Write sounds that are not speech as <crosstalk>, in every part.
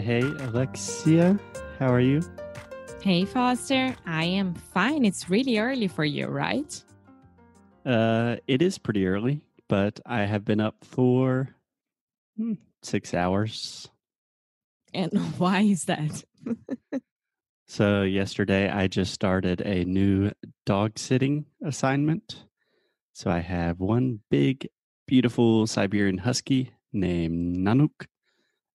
Hey, Alexia, how are you? Hey, Foster. I am fine. It's really early for you, right? Uh, it is pretty early, but I have been up for hmm, six hours. And <laughs> why is that? So, yesterday I just started a new dog sitting assignment. So, I have one big, beautiful Siberian Husky named Nanook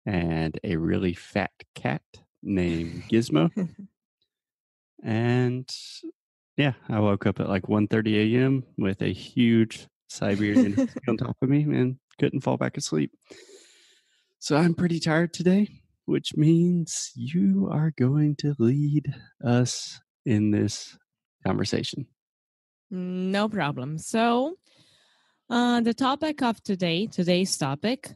and a really fat cat named Gizmo. <laughs> and yeah, I woke up at like 1.30 a.m. with a huge Siberian <laughs> on top of me and couldn't fall back asleep. So I'm pretty tired today, which means you are going to lead us in this conversation. no problem. So, uh, the topic of today, today's topic,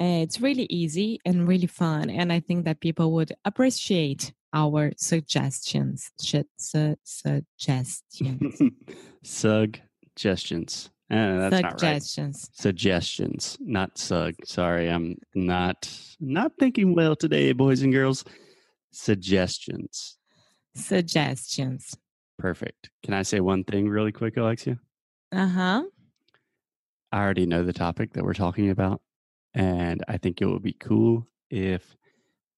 uh, it's really easy and really fun. And I think that people would appreciate our suggestions. Sh- su- suggestions. <laughs> Suggestions. Eh, that's not right. suggestions. Suggestions, not sug. Sorry, I'm not not thinking well today, boys and girls. Suggestions. Suggestions. Perfect. Can I say one thing really quick, Alexia? Uh huh. I already know the topic that we're talking about, and I think it would be cool if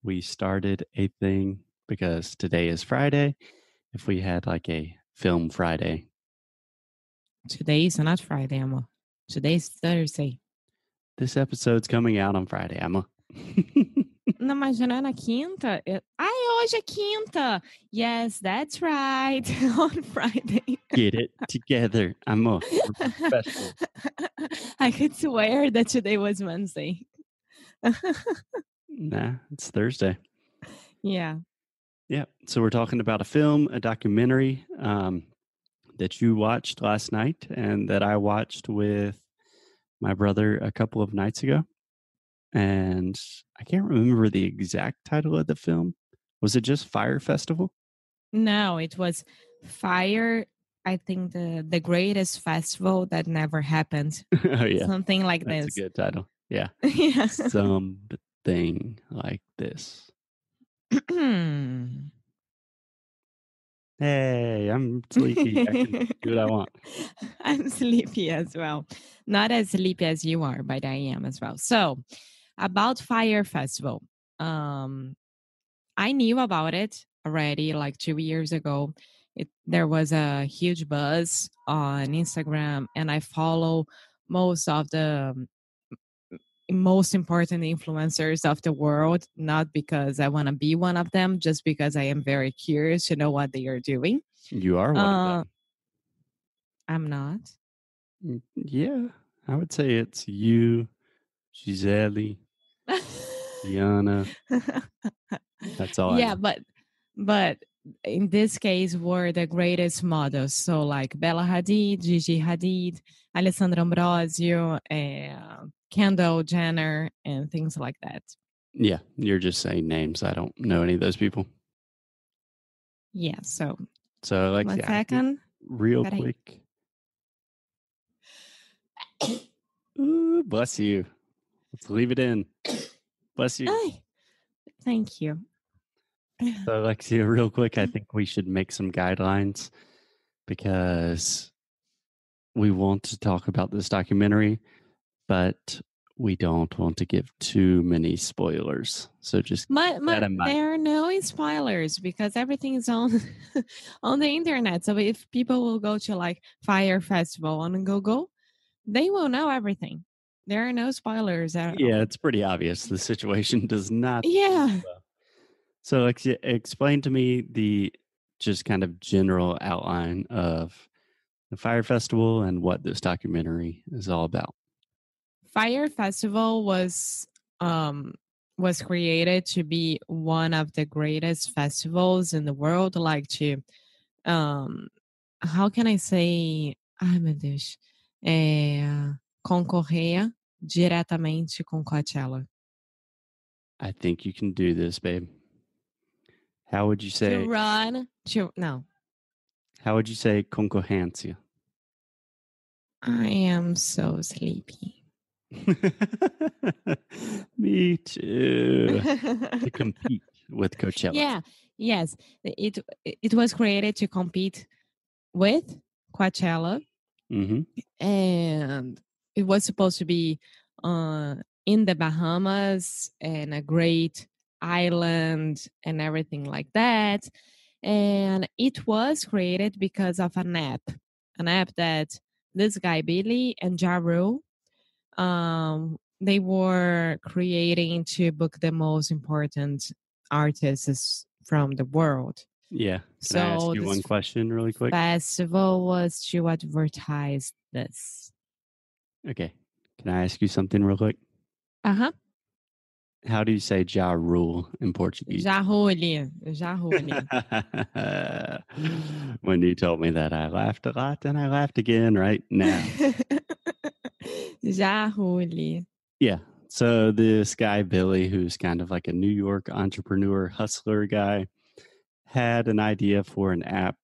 we started a thing because today is Friday. If we had like a film Friday, Today is not Friday, Emma. Today's Thursday. this episode's coming out on Friday, Emma. <laughs> Não, mas já não é na quinta? Eu- Ai, hoje é quinta! Yes, that's right. <laughs> On Friday. Get it together, Emma. We're professional. I could swear that today was Wednesday. <laughs> Nah, it's Thursday. Yeah. Yeah. So we're talking about a film, a documentary um, that you watched last night and that I watched with my brother a couple of nights ago. And I can't remember the exact title of the film. Was it just Fyre Festival? No, it was Fyre. I think the the greatest festival that never happened. <laughs> oh, yeah. Something like That's this. a good title. Yeah. <laughs> yeah. Something like this. <clears throat> Hey, I'm sleepy. I can <laughs> do what I want. I'm sleepy as well. Not as sleepy as you are, but I am as well. So, about Fyre Festival. Um I knew about it already like 2 years ago. It there was a huge buzz on Instagram and I follow most of the um, most important influencers of the world not because I want to be one of them just because I am very curious to know what they are doing. You are one Uh, of them. I'm not. Yeah. I would say it's you, Gisele, Diana. That's all yeah, but but in this case were the greatest models. So like Bella Hadid, Gigi Hadid, Alessandra Ambrosio, uh, Kendall Jenner, and things like that. Yeah. You're just saying names. I don't know any of those people. Yeah. So So, like, one yeah, second. real quick. <coughs> Ooh, bless you. Let's leave it in. Bless you. Ay, thank you. <sighs> So, Alexia, real quick, I mm. think we should make some guidelines because we want to talk about this documentary, but we don't want to give too many spoilers. So, just in mind. there are no spoilers because everything is on <laughs> on the internet. So if people will go to like Fyre Festival on Google, they will know everything. There are no spoilers at all. yeah, it's pretty obvious. The situation does not. Yeah. So, Alexia, explain to me the just kind of general outline of the Fyre Festival and what this documentary is all about. Fire Festival was um was created to be one of the greatest festivals in the world, like to um how can I say ai meu Deus é, concorrer diretamente com Coachella. I think you can do this, babe. How would you say? To run to no. How would you say concorrência? I am so sleepy. <laughs> Me too. <laughs> to compete with Coachella. yeah. Yes. It it was created to compete with Coachella, hmm and it was supposed to be uh, in the Bahamas and a great island and everything like that. And it was created because of an app, an app that this guy Billy and Ja Rule, um, they were creating to book the most important artists from the world. Yeah. Can I ask So you one question really quick? festival was to advertise this. Okay. Can I ask you something real quick? Uh huh. How do you say ja rule in Portuguese? Já rolhe, já rolhe. <laughs> when you told me that, I laughed a lot and I laughed again right now. <laughs> já rolhe. Yeah. So this guy, Billy, who's kind of like a New York entrepreneur, hustler guy, had an idea for an app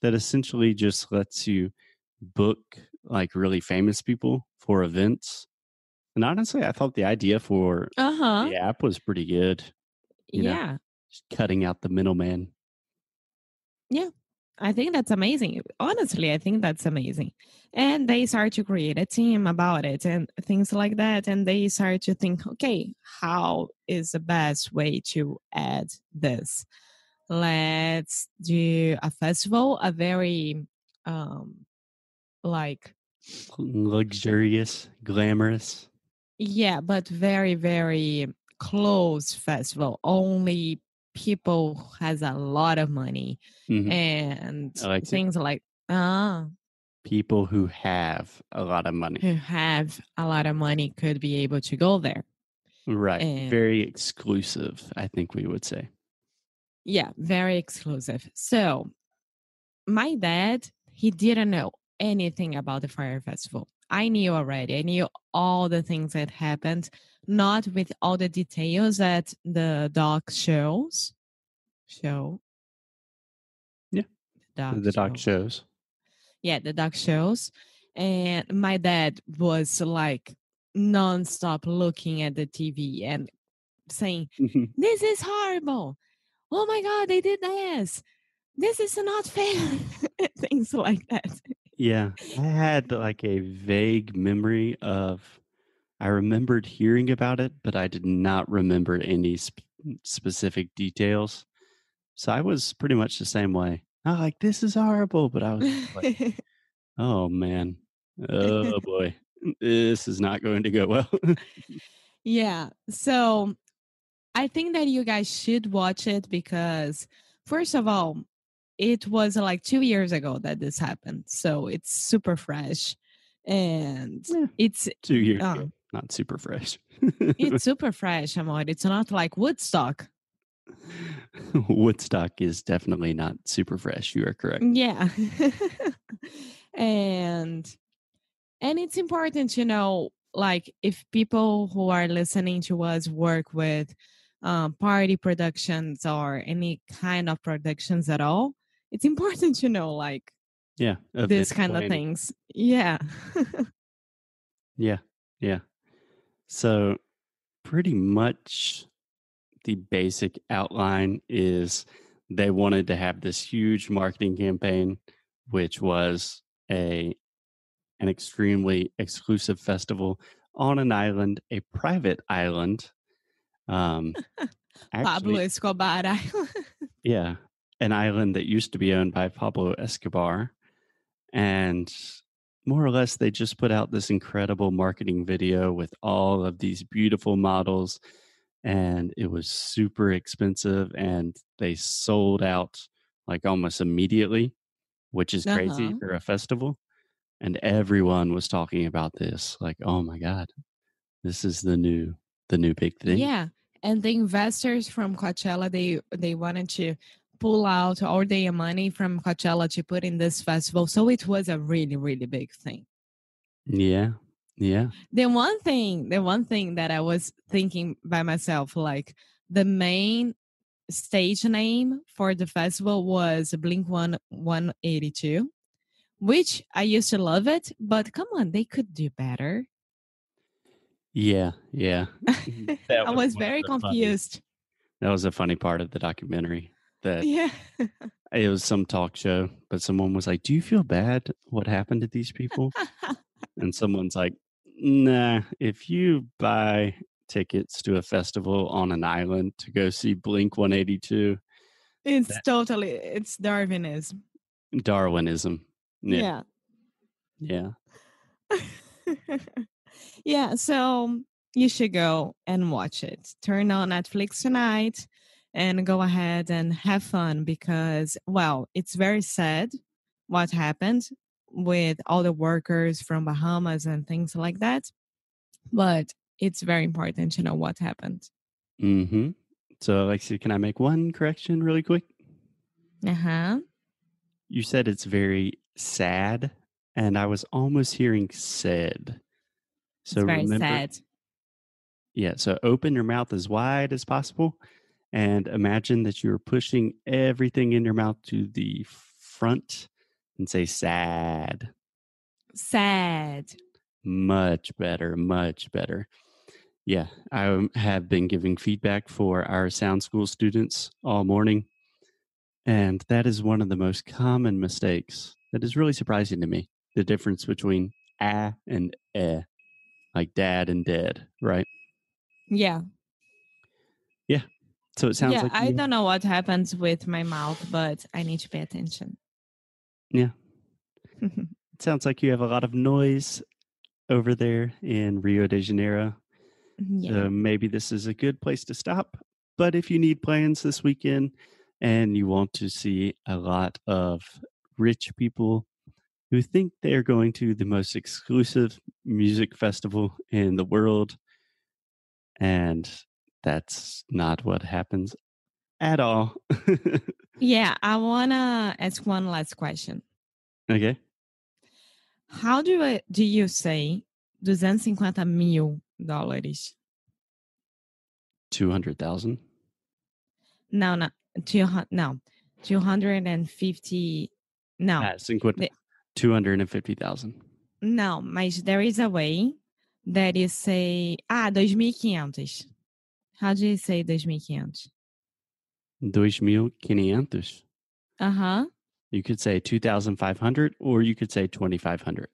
that essentially just lets you book like really famous people for events. And honestly, I thought the idea for Uh huh. the app was pretty good. you know. Yeah. Just cutting out the middleman. Yeah. I think that's amazing. Honestly, I think that's amazing. And they start to create a team about it and things like that. And they start to think, okay, how is the best way to add this? Let's do a festival, a very um like Luxurious, glamorous. yeah, but very, very close festival. Only people has a lot of money Mhm. and like it. things like ah People who have a lot of money. who have a lot of money could be able to go there. Right. And- Very exclusive, I think we would say. Yeah, very exclusive. So my dad, he didn't know anything about the Fyre festival. I knew already. I knew all the things that happened, not with all the details that the doc shows. Show. Yeah, Doc the doc show. shows. yeah, the doc shows. And my dad was like nonstop looking at the TV and saying, <laughs> This is horrible. Oh my God, they did this. This is not fair. <laughs> Things like that. Yeah. I had like a vague memory of, I remembered hearing about it, but I did not remember any sp- mm, specific details. So I was pretty much the same way. I like, this is horrible. But I was like, <laughs> oh man. Oh <laughs> boy. This is not going to go well. <laughs> yeah. So I think that you guys should watch it because, first of all, it was like two years ago that this happened. So it's super fresh. And Yeah. it's Two years ago. Not super fresh. it's <laughs> super fresh, Amor. It's not like Woodstock. <laughs> Woodstock is definitely not super fresh. You are correct. Yeah. <laughs> and and it's important to know like if people who are listening to us work with um, party productions or any kind of productions at all, it's important to know like Yeah. this kind of things. Yeah. <laughs> Yeah. Yeah. So, pretty much the basic outline is they wanted to have this huge marketing campaign, which was a an extremely exclusive festival on an island, a private island. Um, <laughs> Pablo Escobar <laughs> Island. yeah, an island that used to be owned by Pablo Escobar. And more or less, they just put out this incredible marketing video with all of these beautiful models. And it was super expensive. And they sold out like almost immediately, which is crazy Uh-huh. for a festival. And everyone was talking about this like, oh my God, this is the new, the new big thing. Yeah. and the investors from Coachella they they wanted to pull out all their money from Coachella to put in this festival. So it was a really really big thing. Yeah. Yeah. The one thing, the one thing that I was thinking by myself, like the main stage name for the festival was Blink One One Eighty Two, which I used to love it, but come on, they could do better. Yeah. Yeah. <laughs> That I was was one of very the funny- confused. That was a funny part of the documentary. That Yeah. it was some talk show, but someone was like, "Do you feel bad? What happened to these people?" and someone's like, "Nah. If you buy tickets to a festival on an island to go see Blink One Eighty Two, it's That- totally it's Darwinism. Darwinism. Yeah. yeah. Yeah. <laughs> yeah, so you should go and watch it. Turn on Netflix tonight and go ahead and have fun because, well, it's very sad what happened with all the workers from Bahamas and things like that. But it's very important to know what happened. Mm-hmm. So, Alexia, can I make one correction really quick? Uh huh. You said it's very sad, and I was almost hearing said. So it's very remember, sad. Yeah. So open your mouth as wide as possible and imagine that you're pushing everything in your mouth to the front and say sad. Sad. Much better. Much better. Yeah. I um, have been giving feedback for our sound school students all morning. And that is one of the most common mistakes that is really surprising to me. The difference between ah and eh, like dad and dead, right? Yeah. So it sounds yeah, like I you- don't know what happens with my mouth, but I need to pay attention. Yeah. <laughs> It sounds like you have a lot of noise over there in Rio de Janeiro. yeah. So maybe this is a good place to stop. But if you need plans this weekend and you want to see a lot of rich people who think they are going to the most exclusive music festival in the world, and that's not what happens at all. <laughs> Yeah, I wanna ask one last question. okay. How do I, do you say 250 mil dólares? 200,000. No, no, two. No, two hundred and fifty. No, Ah, 50 the- 250,000. não. Mas there is a way that you say ah 2.500. How do you say 2.500? 2,500. Uh huh. You could say 2,500 or you could say 2,500.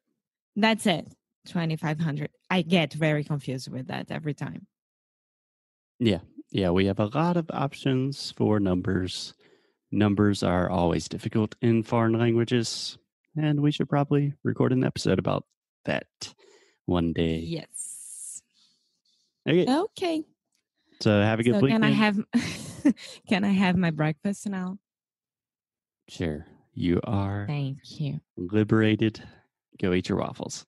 That's it. 2,500. I get very confused with that every time. Yeah. Yeah. We have a lot of options for numbers. Numbers are always difficult in foreign languages. And we should probably record an episode about that one day. Yes. Okay. Okay. So have a good So weekend. can I have <laughs> can I have my breakfast now? sure. You are Thank you. liberated. Go eat your waffles.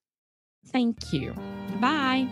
Thank you. Bye.